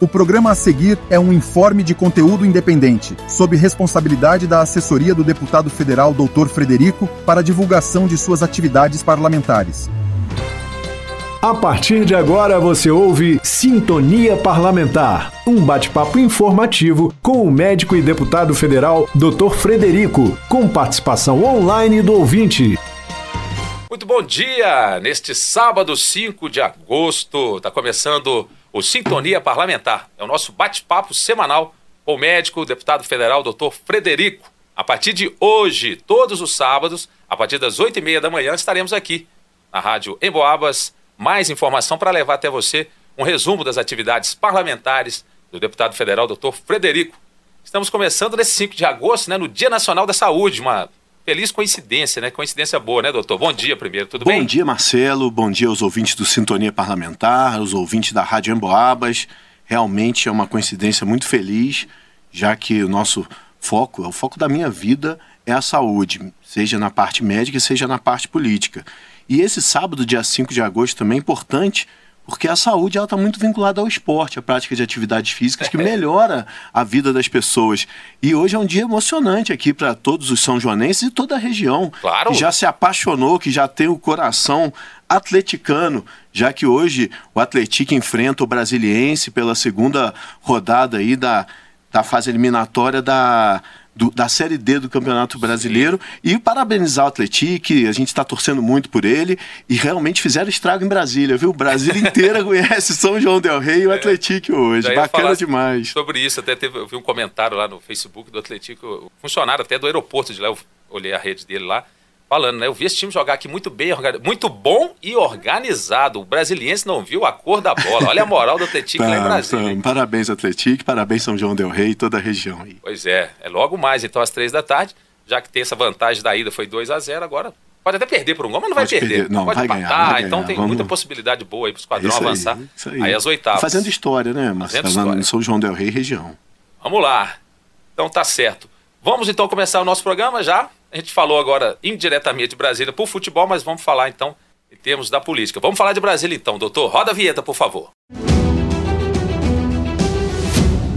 O programa a seguir é um informe de conteúdo independente, sob responsabilidade da assessoria do deputado federal Dr. Frederico para divulgação de suas atividades parlamentares. A partir de agora você ouve Sintonia Parlamentar, um bate-papo informativo com o médico e deputado federal Dr. Frederico, com participação online do ouvinte. Muito bom dia! Neste sábado 5 de agosto, está começando o Sintonia Parlamentar. É o nosso bate-papo semanal com o médico, deputado federal, doutor Frederico. A partir de hoje, todos os sábados, a partir das 8 e meia da manhã, estaremos aqui na Rádio Emboabas. Mais informação para levar até você um resumo das atividades parlamentares do deputado federal, doutor Frederico. Estamos começando nesse 5 de agosto, né, no Dia Nacional da Saúde, uma feliz coincidência, né? Coincidência boa, né, doutor? Bom dia primeiro, tudo Bom bem? Bom dia, Marcelo. Bom dia aos ouvintes do Sintonia Parlamentar, aos ouvintes da Rádio Emboabas. Realmente é uma coincidência muito feliz, já que o nosso foco, o foco da minha vida é a saúde, seja na parte médica, seja na parte política. E esse sábado, dia 5 de agosto, também é importante porque a saúde está muito vinculada ao esporte, à prática de atividades físicas, que melhora a vida das pessoas. E hoje é um dia emocionante aqui para todos os são joanenses e toda a região. Claro. Que já se apaixonou, que já tem o coração atleticano, já que hoje o Atlético enfrenta o Brasiliense pela segunda rodada aí da, da fase eliminatória da, do, da Série D do Campeonato Brasileiro. Sim. e parabenizar o Atlético, a gente está torcendo muito por ele. E realmente fizeram estrago em Brasília, viu? O Brasil inteira conhece São João del Rei e o é, Atlético hoje, bacana demais. Sobre isso, até teve, eu vi um comentário lá no Facebook do Atlético, funcionário até do aeroporto de lá, eu olhei a rede dele lá, falando, né? Eu vi esse time jogar aqui muito bem, muito bom e organizado. O brasiliense não viu a cor da bola. Olha a moral do Atlético lá em Brasília. Parabéns, Atlético, parabéns São João del Rei e toda a região aí. Pois é, é logo mais, então, às três da tarde, já que tem essa vantagem da ida, foi 2 a 0 agora pode até perder por um gol, mas não pode vai perder. perder. Não, pode vai empatar, ganhar, vai ganhar. então tem Vamos... muita possibilidade boa aí pro esquadrão isso avançar. Aí, isso aí. aí as oitavas. Fazendo história, né, Marcelo? Fazendo. São João del Rei região. Vamos lá. Então tá certo. Vamos então começar o nosso programa já. A gente falou agora indiretamente de Brasília por futebol, mas vamos falar então em termos da política. Vamos falar de Brasília então, doutor. Roda a vinheta, por favor.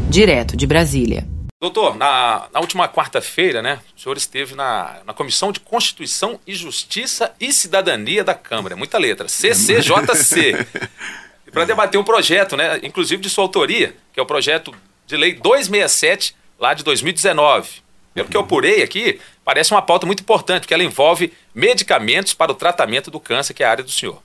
Direto de Brasília. Doutor, na, na última quarta-feira, né, o senhor esteve na, na Comissão de Constituição e Justiça e Cidadania da Câmara. Muita letra. CCJC. para debater um projeto, né, inclusive de sua autoria, que é o projeto de lei 267, lá de 2019. Pelo que eu apurei aqui, parece uma pauta muito importante, porque ela envolve medicamentos para o tratamento do câncer, que é a área do senhor.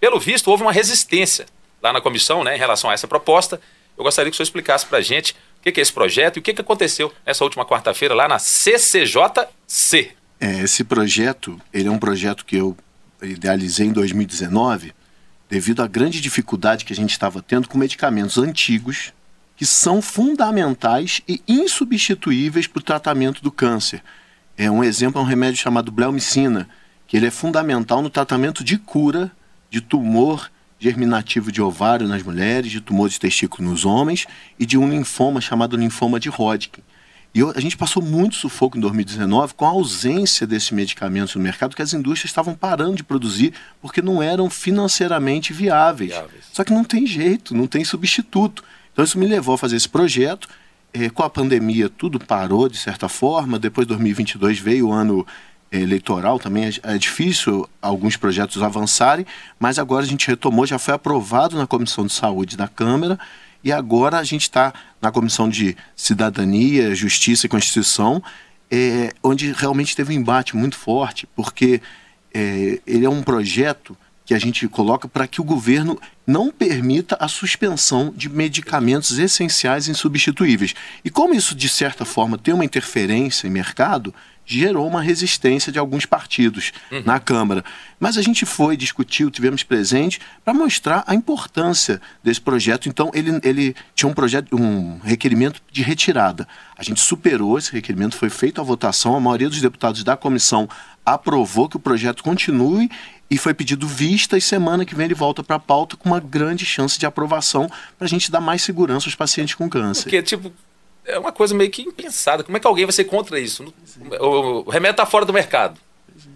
Pelo visto, houve uma resistência lá na comissão né, em relação a essa proposta. Eu gostaria que o senhor explicasse para a gente o que é esse projeto e o que aconteceu nessa última quarta-feira lá na CCJC. É, esse projeto, ele é um projeto que eu idealizei em 2019, devido à grande dificuldade que a gente estava tendo com medicamentos antigos que são fundamentais e insubstituíveis para o tratamento do câncer. É um exemplo é um remédio chamado bleomicina, que ele é fundamental no tratamento de cura de tumor germinativo de ovário nas mulheres, de tumor de testículo nos homens e de um linfoma chamado linfoma de Hodgkin. E a gente passou muito sufoco em 2019 com a ausência desses medicamentos no mercado que as indústrias estavam parando de produzir porque não eram financeiramente viáveis. viáveis. Só que não tem jeito, não tem substituto. Então isso me levou a fazer esse projeto. É, com a pandemia tudo parou de certa forma. Depois de 2022 veio o ano é, eleitoral, também é, é, difícil alguns projetos avançarem, mas agora a gente retomou, já foi aprovado na Comissão de Saúde da Câmara e agora a gente está na Comissão de Cidadania, Justiça e Constituição, é, onde realmente teve um embate muito forte, porque é, ele é um projeto que a gente coloca para que o governo não permita a suspensão de medicamentos essenciais e insubstituíveis. E como isso, de certa forma, tem uma interferência em mercado, gerou uma resistência de alguns partidos uhum. na Câmara. Mas a gente foi, discutiu, tivemos presente para mostrar a importância desse projeto. Então, ele, ele tinha um projeto, um requerimento de retirada. A gente superou esse requerimento, foi feita a votação, a maioria dos deputados da comissão aprovou que o projeto continue e foi pedido vista e semana que vem ele volta para a pauta com uma grande chance de aprovação para a gente dar mais segurança aos pacientes com câncer. Porque, tipo, é uma coisa meio que impensada. Como é que alguém vai ser contra isso? O, o remédio está fora do mercado.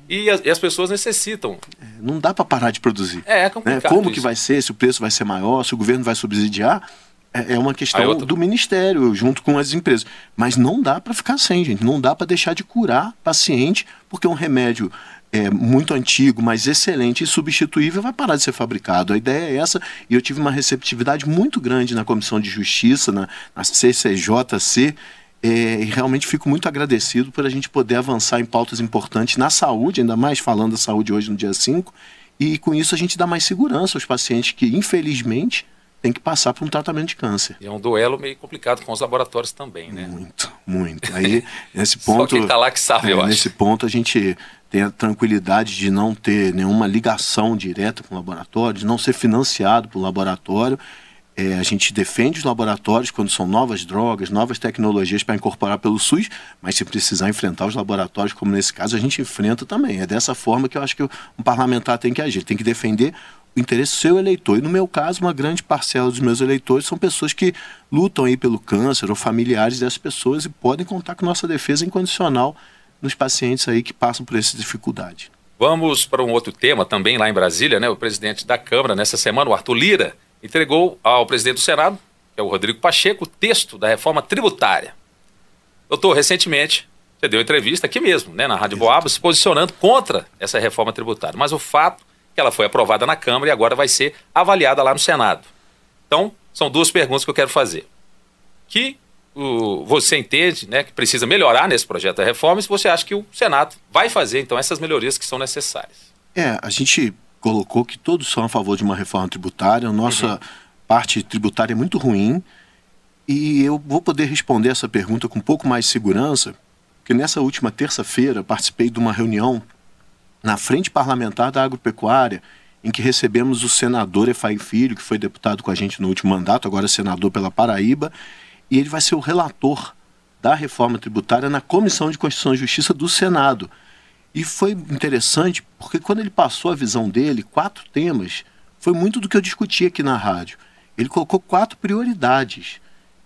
E as, e as pessoas necessitam. É, não dá para parar de produzir. É, é complicado. Né? Como isso. que vai ser? Se o preço vai ser maior? Se o governo vai subsidiar? é, é uma questão do Ministério, junto com as empresas. Mas não dá para ficar sem, gente. Não dá para deixar de curar paciente, porque um remédio é, muito antigo, mas excelente e substituível, vai parar de ser fabricado. A ideia é essa, e eu tive uma receptividade muito grande na Comissão de Justiça, na, na CCJC, é, e realmente fico muito agradecido por a gente poder avançar em pautas importantes na saúde, ainda mais falando da saúde hoje no dia 5, e com isso a gente dá mais segurança aos pacientes que, infelizmente, tem que passar por um tratamento de câncer. E é um duelo meio complicado com os laboratórios também, né? Muito, muito. Aí, nesse ponto. Só quem tá lá que sabe, é, eu Nesse acho. ponto, a gente tem a tranquilidade de não ter nenhuma ligação direta com o laboratório, de não ser financiado pelo laboratório. É, a gente defende os laboratórios quando são novas drogas, novas tecnologias para incorporar pelo SUS, mas se precisar enfrentar os laboratórios, como nesse caso, a gente enfrenta também. É dessa forma que eu acho que um parlamentar tem que agir. tem que defender o interesse do seu eleitor. E no meu caso, uma grande parcela dos meus eleitores são pessoas que lutam aí pelo câncer ou familiares dessas pessoas e podem contar com nossa defesa incondicional nos pacientes aí que passam por essa dificuldade. Vamos para um outro tema também lá em Brasília, né? O presidente da Câmara nessa semana, o Arthur Lira, entregou ao presidente do Senado, que é o Rodrigo Pacheco, o texto da reforma tributária. Doutor, recentemente você deu entrevista aqui mesmo, né, na Rádio Boabas, se posicionando contra essa reforma tributária. Mas o fato que ela foi aprovada na Câmara e agora vai ser avaliada lá no Senado. Então, são duas perguntas que eu quero fazer. Que o, você entende né, que precisa melhorar nesse projeto da reforma e se você acha que o Senado vai fazer, então, essas melhorias que são necessárias. É, a gente colocou que todos são a favor de uma reforma tributária, a nossa uhum. parte tributária é muito ruim e eu vou poder responder essa pergunta com um pouco mais de segurança, porque nessa última terça-feira participei de uma reunião na frente parlamentar da agropecuária, em que recebemos o senador Efraim Filho, que foi deputado com a gente no último mandato, agora senador pela Paraíba, e ele vai ser o relator da reforma tributária na Comissão de Constituição e Justiça do Senado. E foi interessante porque quando ele passou a visão dele, quatro temas, foi muito do que eu discuti aqui na rádio. Ele colocou quatro prioridades.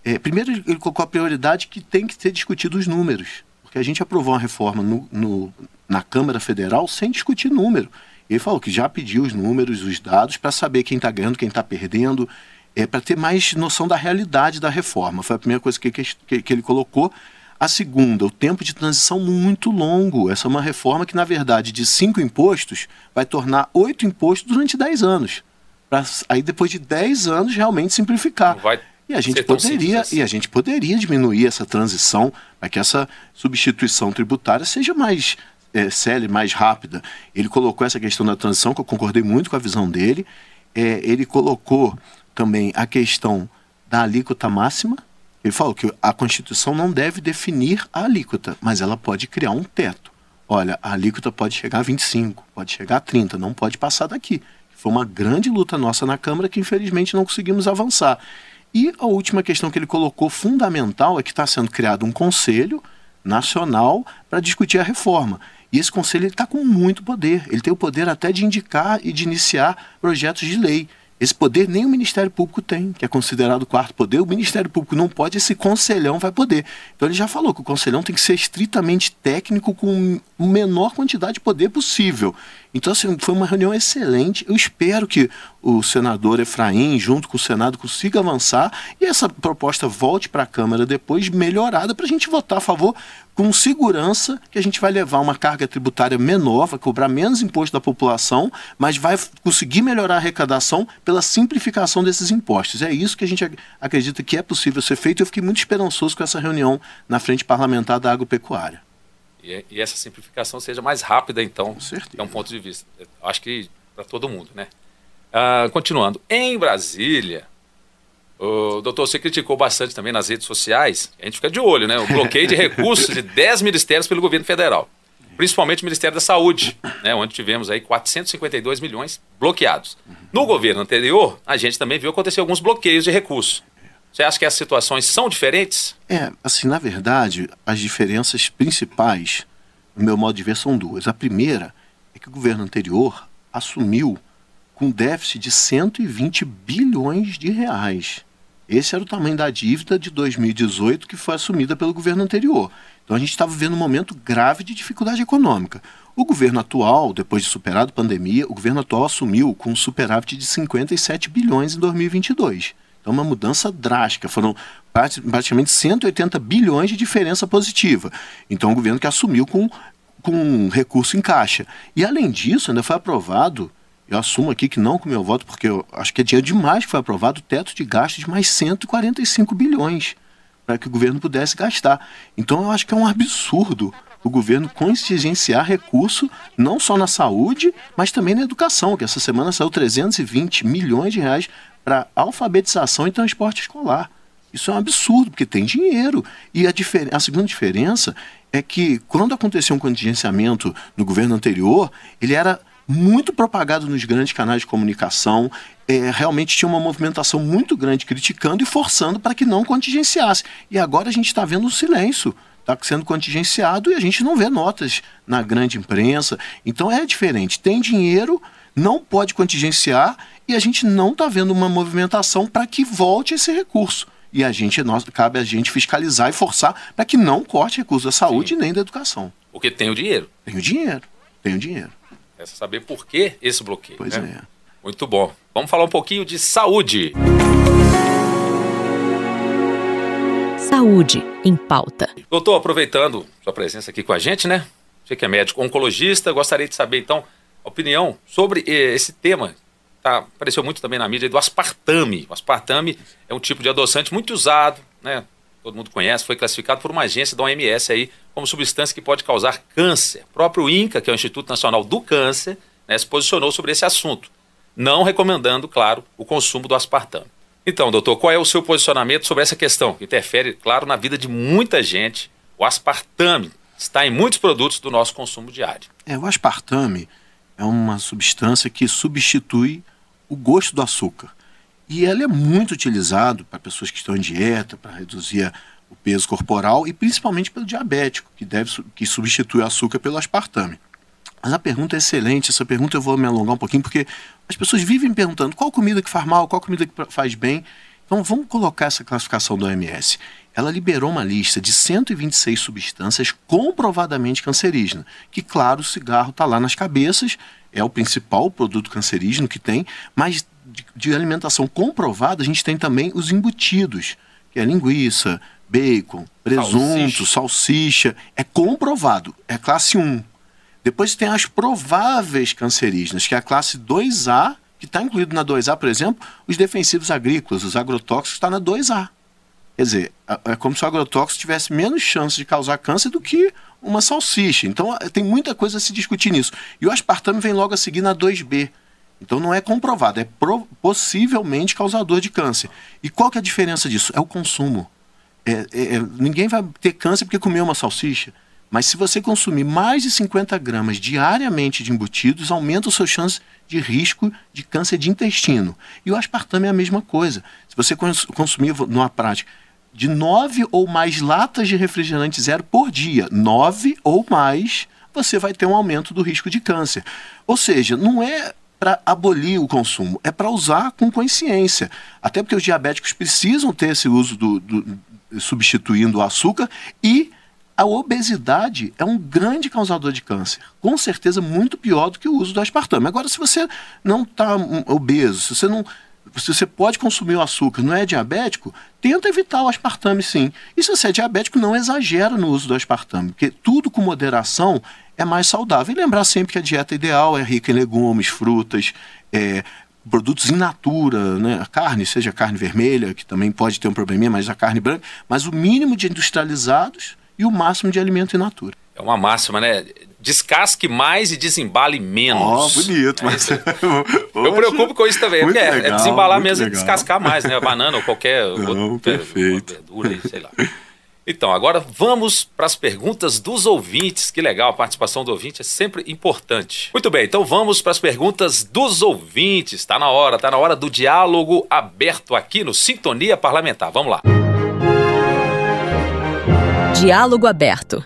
É, primeiro, ele colocou a prioridade que tem que ser discutido os números, porque a gente aprovou uma reforma no, no, na Câmara Federal sem discutir número. Ele falou que já pediu os números, os dados, para saber quem está ganhando, quem está perdendo, é, para ter mais noção da realidade da reforma. Foi a primeira coisa que, que, que ele colocou. A segunda, o tempo de transição muito longo. Essa é uma reforma que, na verdade, de cinco impostos, vai tornar oito impostos durante dez anos. Pra, aí, depois de dez anos, realmente simplificar. vai e a gente poderia assim. e a gente poderia diminuir essa transição para que essa substituição tributária seja mais é, célere, mais rápida. Ele colocou essa questão da transição, que eu concordei muito com a visão dele. É, ele colocou também a questão da alíquota máxima. Ele falou que a Constituição não deve definir a alíquota, mas ela pode criar um teto. Olha, a alíquota pode chegar a 25, pode chegar a 30, não pode passar daqui. Foi uma grande luta nossa na Câmara que infelizmente não conseguimos avançar. E a última questão que ele colocou fundamental é que está sendo criado um conselho nacional para discutir a reforma. E esse conselho está com muito poder. Ele tem o poder até de indicar e de iniciar projetos de lei. Esse poder nem o Ministério Público tem, que é considerado o quarto poder. O Ministério Público não pode, esse conselhão vai poder. Então ele já falou que o conselhão tem que ser estritamente técnico com a menor quantidade de poder possível. Então, assim, foi uma reunião excelente. Eu espero que o senador Efraim, junto com o Senado, consiga avançar e essa proposta volte para a Câmara depois melhorada para a gente votar a favor com segurança que a gente vai levar uma carga tributária menor, vai cobrar menos imposto da população, mas vai conseguir melhorar a arrecadação pela simplificação desses impostos. É isso que a gente acredita que é possível ser feito. Eu fiquei muito esperançoso com essa reunião na frente parlamentar da agropecuária e, e essa simplificação seja mais rápida, então, é um ponto de vista. Acho que para todo mundo, né? Ah, continuando, em Brasília, o doutor, você criticou bastante também nas redes sociais, a gente fica de olho, né? O bloqueio de recursos de 10 ministérios pelo governo federal, principalmente o Ministério da Saúde, né? onde tivemos aí 452 milhões bloqueados. No governo anterior, a gente também viu acontecer alguns bloqueios de recursos. Você acha que as situações são diferentes? É, assim, na verdade, as diferenças principais, no meu modo de ver, são duas. A primeira é que o governo anterior assumiu com déficit de 120 bilhões de reais. Esse era o tamanho da dívida de 2018 que foi assumida pelo governo anterior. Então a gente estava vivendo um momento grave de dificuldade econômica. O governo atual, depois de superado a pandemia, o governo atual assumiu com um superávit de 57 bilhões em 2022. É uma mudança drástica. Foram praticamente 180 bilhões de diferença positiva. Então, o governo que assumiu com, com recurso em caixa. E, além disso, ainda foi aprovado, eu assumo aqui que não com meu voto, porque eu acho que é dinheiro demais que foi aprovado, o teto de gastos de mais 145 bilhões para que o governo pudesse gastar. Então, eu acho que é um absurdo o governo contingenciar recurso não só na saúde, mas também na educação, que essa semana saiu 320 milhões de reais para alfabetização e transporte escolar. Isso é um absurdo, porque tem dinheiro. E a, a segunda diferença é que quando aconteceu um contingenciamento no governo anterior, ele era muito propagado nos grandes canais de comunicação, é, realmente tinha uma movimentação muito grande criticando e forçando para que não contingenciasse. E agora a gente está vendo o silêncio está sendo contingenciado e a gente não vê notas na grande imprensa. Então é diferente. Tem dinheiro, não pode contingenciar e a gente não está vendo uma movimentação para que volte esse recurso. E a gente, nós, cabe a gente fiscalizar e forçar para que não corte recursos da saúde Sim. nem da educação. Porque tem o dinheiro. Tem o dinheiro. Tem o dinheiro. É saber por que esse bloqueio. Pois né? é. Muito bom. Vamos falar um pouquinho de saúde. Saúde em pauta. Doutor, aproveitando sua presença aqui com a gente, né? Você que é médico oncologista, gostaria de saber então a opinião sobre eh, esse tema. Tá, apareceu muito também na mídia do aspartame. O aspartame é um tipo de adoçante muito usado, né? Todo mundo conhece, foi classificado por uma agência da OMS aí como substância que pode causar câncer. O próprio INCA, que é o Instituto Nacional do Câncer, né, se posicionou sobre esse assunto, não recomendando, claro, o consumo do aspartame. Então, doutor, qual é o seu posicionamento sobre essa questão? Que interfere, claro, na vida de muita gente. O aspartame está em muitos produtos do nosso consumo diário. É, o aspartame é uma substância que substitui o gosto do açúcar. E ela é muito utilizado para pessoas que estão em dieta, para reduzir o peso corporal e principalmente pelo diabético, que, deve, que substitui o açúcar pelo aspartame. Mas a pergunta é excelente, essa pergunta eu vou me alongar um pouquinho, porque as pessoas vivem perguntando qual comida que faz mal, qual comida que faz bem. Então vamos colocar essa classificação do OMS. Ela liberou uma lista de 126 substâncias comprovadamente cancerígenas, que claro, o cigarro está lá nas cabeças, é o principal produto cancerígeno que tem, mas de, de alimentação comprovada a gente tem também os embutidos, que é linguiça, bacon, presunto, salsicha. salsicha. É comprovado, é classe 1. Depois tem as prováveis cancerígenas, que é a classe 2A, que está incluído na 2A, por exemplo, os defensivos agrícolas, os agrotóxicos, está na 2A. Quer dizer, é como se o agrotóxico tivesse menos chance de causar câncer do que uma salsicha. Então tem muita coisa a se discutir nisso. E o aspartame vem logo a seguir na 2B. Então não é comprovado, é possivelmente causador de câncer. E qual que é a diferença disso? É o consumo. É, é, é ninguém vai ter câncer porque comeu uma salsicha. Mas se você consumir mais de 50 gramas diariamente de embutidos, aumenta o seu chance de risco de câncer de intestino. E o aspartame é a mesma coisa. Se você consumir numa prática de nove ou mais latas de refrigerante zero por dia, nove ou mais, você vai ter um aumento do risco de câncer. Ou seja, não é para abolir o consumo, é para usar com consciência. Até porque os diabéticos precisam ter esse uso do, do substituindo o açúcar e a obesidade é um grande causador de câncer. Com certeza muito pior do que o uso do aspartame. Agora, se você não está obeso, se você não. Se você pode consumir o açúcar, não é diabético, tenta evitar o aspartame sim. E se você é diabético, não exagera no uso do aspartame, porque tudo com moderação é mais saudável. E lembrar sempre que a dieta ideal é rica em legumes, frutas, é, produtos in natura, né? a carne, seja a carne vermelha, que também pode ter um probleminha, mas a carne branca, mas o mínimo de industrializados e o máximo de alimento in natura. É uma máxima, né? Descasque mais e desembale menos. Ó, oh, bonito, mas. É eu preocupo com isso também, porque é, legal, é desembalar mesmo legal. e descascar mais, né? A banana ou qualquer Não, outra, perfeito. verdura, sei lá. Então, agora vamos para as perguntas dos ouvintes. Que legal, a participação do ouvinte é sempre importante. Muito bem, então vamos para as perguntas dos ouvintes. Está na hora, está na hora do diálogo aberto aqui no Sintonia Parlamentar. Vamos lá. Diálogo aberto.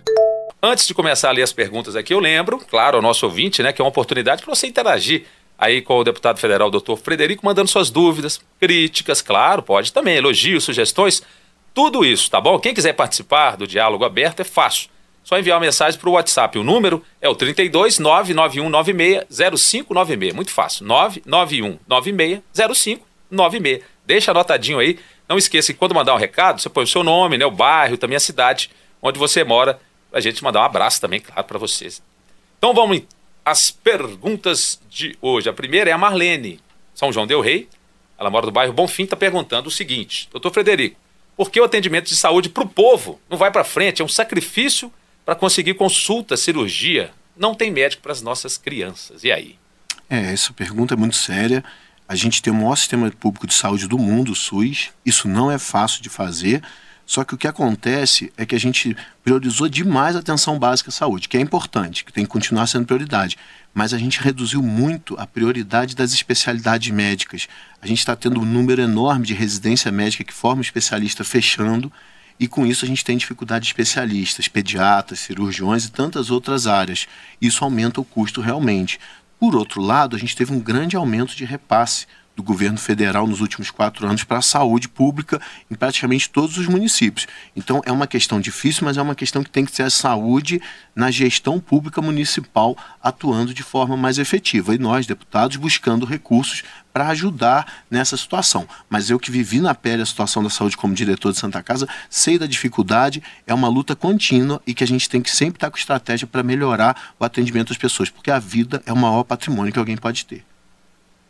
Antes de começar a ler as perguntas aqui, eu lembro, claro, ao nosso ouvinte, né, que é uma oportunidade para você interagir aí com o deputado federal doutor Frederico, mandando suas dúvidas, críticas, claro, pode também, elogios, sugestões, tudo isso, tá bom? Quem quiser participar do diálogo aberto é fácil. Só enviar uma mensagem para o WhatsApp. O número é o 32 99196 0596. Muito fácil. 99196 0596. 96. Deixa anotadinho aí. Não esqueça que quando mandar um recado, você põe o seu nome, né, o bairro, também a cidade onde você mora, a gente mandar um abraço também, claro, para vocês. Então vamos às perguntas de hoje. A primeira é a Marlene, São João Del Rei. Ela mora no bairro Bonfim, está perguntando o seguinte: Doutor Frederico, por que o atendimento de saúde para o povo não vai para frente? É um sacrifício para conseguir consulta, cirurgia. Não tem médico para as nossas crianças. E aí? É, essa pergunta é muito séria. A gente tem o maior sistema público de saúde do mundo, o SUS. Isso não é fácil de fazer. Só que o que acontece é que a gente priorizou demais a atenção básica à saúde, que é importante, que tem que continuar sendo prioridade. Mas a gente reduziu muito a prioridade das especialidades médicas. A gente está tendo um número enorme de residência médica que forma especialista fechando, e com isso a gente tem dificuldade de especialistas, pediatras, cirurgiões e tantas outras áreas. Isso aumenta o custo realmente. Por outro lado, a gente teve um grande aumento de repasse do governo federal nos últimos quatro anos para a saúde pública em praticamente todos os municípios. Então é uma questão difícil, mas é uma questão que tem que ser a saúde na gestão pública municipal atuando de forma mais efetiva. E nós, deputados, buscando recursos para ajudar nessa situação. Mas eu que vivi na pele a situação da saúde como diretor de Santa Casa, sei da dificuldade, é uma luta contínua e que a gente tem que sempre estar com estratégia para melhorar o atendimento às pessoas, porque a vida é o maior patrimônio que alguém pode ter.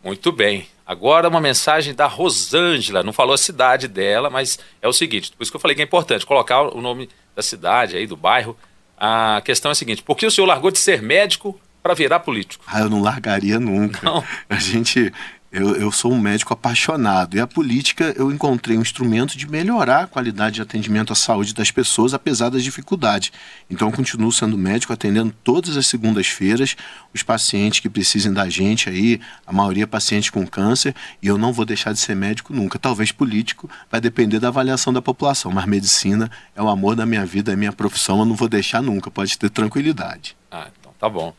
Muito bem. Agora uma mensagem da Rosângela. Não falou a cidade dela, mas é o seguinte: por isso que eu falei que é importante colocar o nome da cidade aí, do bairro. A questão é a seguinte: por que o senhor largou de ser médico para virar político? Ah, eu não largaria nunca. Não. A gente eu, eu, sou um médico apaixonado e a política eu encontrei um instrumento de melhorar a qualidade de atendimento à saúde das pessoas, apesar das dificuldades. Então, eu continuo sendo médico, atendendo todas as segundas-feiras os pacientes que precisem da gente aí, a maioria pacientes com câncer, e eu não vou deixar de ser médico nunca. Talvez político, vai depender da avaliação da população, mas medicina é o amor da minha vida, é minha profissão, eu não vou deixar nunca, pode ter tranquilidade. Ah, então tá bom.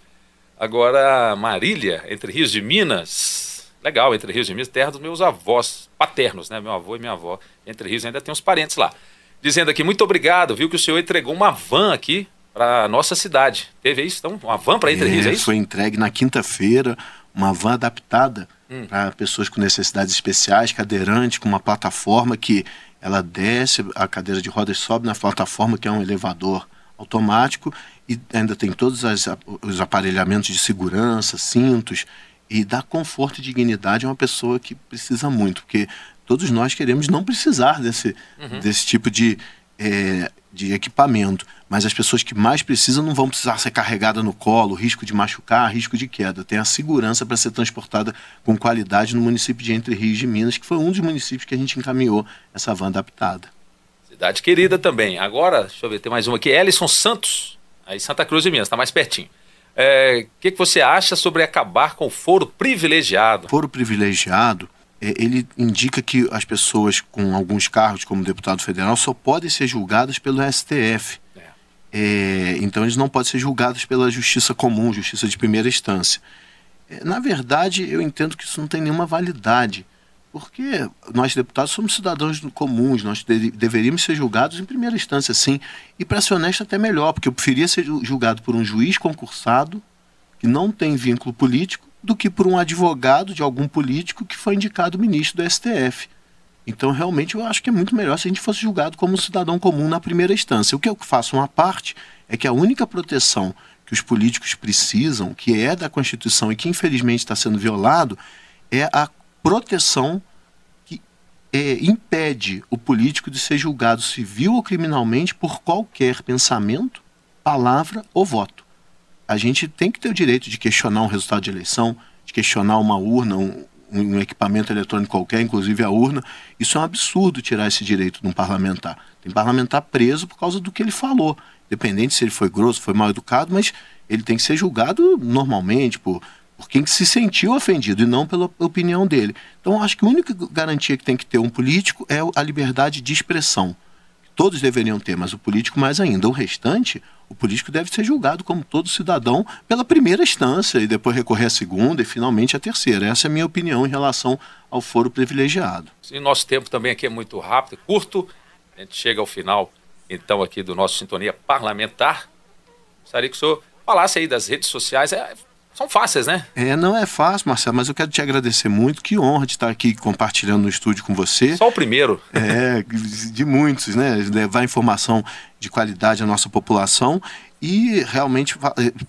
Agora, Marília, entre Rios de Minas legal, Entre Rios e Minas, terra dos meus avós paternos, né? Meu avô e minha avó. Entre Rios ainda tem uns parentes lá. Dizendo aqui, muito obrigado, viu que o senhor entregou uma van aqui para nossa cidade. Teve isso? Então, uma van para Entre Rios, é, é isso? Foi entregue na quinta-feira, uma van adaptada hum. para pessoas com necessidades especiais, cadeirante, com uma plataforma que ela desce, a cadeira de rodas sobe na plataforma, que é um elevador automático, e ainda tem todos as, os aparelhamentos de segurança, cintos, e dar conforto e dignidade a uma pessoa que precisa muito, porque todos nós queremos não precisar desse, uhum. desse tipo de, é, de equipamento, mas as pessoas que mais precisam não vão precisar ser carregadas no colo, risco de machucar, risco de queda. Tem a segurança para ser transportada com qualidade no município de Entre Rios de Minas, que foi um dos municípios que a gente encaminhou essa van adaptada. Cidade querida também. Agora, deixa eu ver, tem mais uma aqui. Ellison Santos, aí Santa Cruz de Minas, está mais pertinho. O é, que, que você acha sobre acabar com o foro privilegiado? Foro privilegiado, é, ele indica que as pessoas com alguns cargos, como deputado federal, só podem ser julgadas pelo STF. É. É, então eles não podem ser julgados pela justiça comum, justiça de primeira instância. É, na verdade, eu entendo que isso não tem nenhuma validade. Porque nós, deputados, somos cidadãos comuns, nós de deveríamos ser julgados em primeira instância, sim. E, para ser honesto, até melhor, porque eu preferia ser julgado por um juiz concursado, que não tem vínculo político, do que por um advogado de algum político que foi indicado ministro do STF. Então, realmente, eu acho que é muito melhor se a gente fosse julgado como um cidadão comum na primeira instância. O que eu faço uma parte é que a única proteção que os políticos precisam, que é da Constituição e que infelizmente está sendo violado, é a proteção que é, impede o político de ser julgado civil ou criminalmente por qualquer pensamento, palavra ou voto. A gente tem que ter o direito de questionar um resultado de eleição, de questionar uma urna, um, um equipamento eletrônico qualquer, inclusive a urna. Isso é um absurdo tirar esse direito de um parlamentar. Tem parlamentar preso por causa do que ele falou. Independente se ele foi grosso, foi mal educado, mas ele tem que ser julgado normalmente por por quem se sentiu ofendido e não pela opinião dele. Então, acho que a única garantia que tem que ter um político é a liberdade de expressão. Todos deveriam ter, mas o político mais ainda. O restante, o político deve ser julgado como todo cidadão pela primeira instância e depois recorrer à segunda e finalmente à terceira. Essa é a minha opinião em relação ao foro privilegiado. E nosso tempo também aqui é muito rápido, curto. A gente chega ao final, então, aqui do nosso Sintonia Parlamentar. Gostaria que o senhor falasse aí das redes sociais. É são fáceis, né? É, não é fácil, Marcelo, mas eu quero te agradecer muito. Que honra de estar aqui compartilhando no estúdio com você. Só o primeiro. É, de muitos, né? Levar informação de qualidade à nossa população e realmente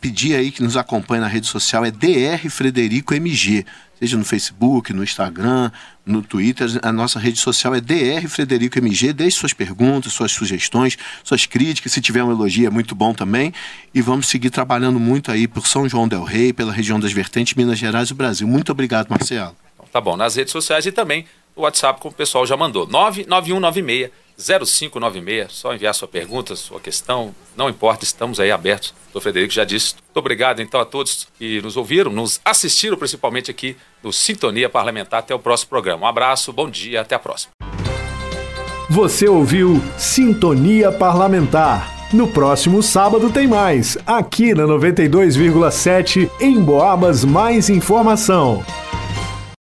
pedir aí que nos acompanhe na rede social é DR Frederico MG, seja no Facebook, no Instagram, no Twitter, a nossa rede social é DR Frederico MG. Deixe suas perguntas, suas sugestões, suas críticas. Se tiver um elogio, é muito bom também. E vamos seguir trabalhando muito aí por São João Del Rei, pela região das Vertentes, Minas Gerais e Brasil. Muito obrigado, Marcelo. Tá bom, nas redes sociais e também no WhatsApp, como o pessoal já mandou. 99196 0596, só enviar sua pergunta, sua questão, não importa, estamos aí abertos. O Frederico já disse. Muito obrigado então a todos que nos ouviram, nos assistiram principalmente aqui no Sintonia Parlamentar. Até o próximo programa. Um abraço, bom dia, até a próxima. Você ouviu Sintonia Parlamentar. No próximo sábado tem mais, aqui na 92,7 em Boabas Mais Informação.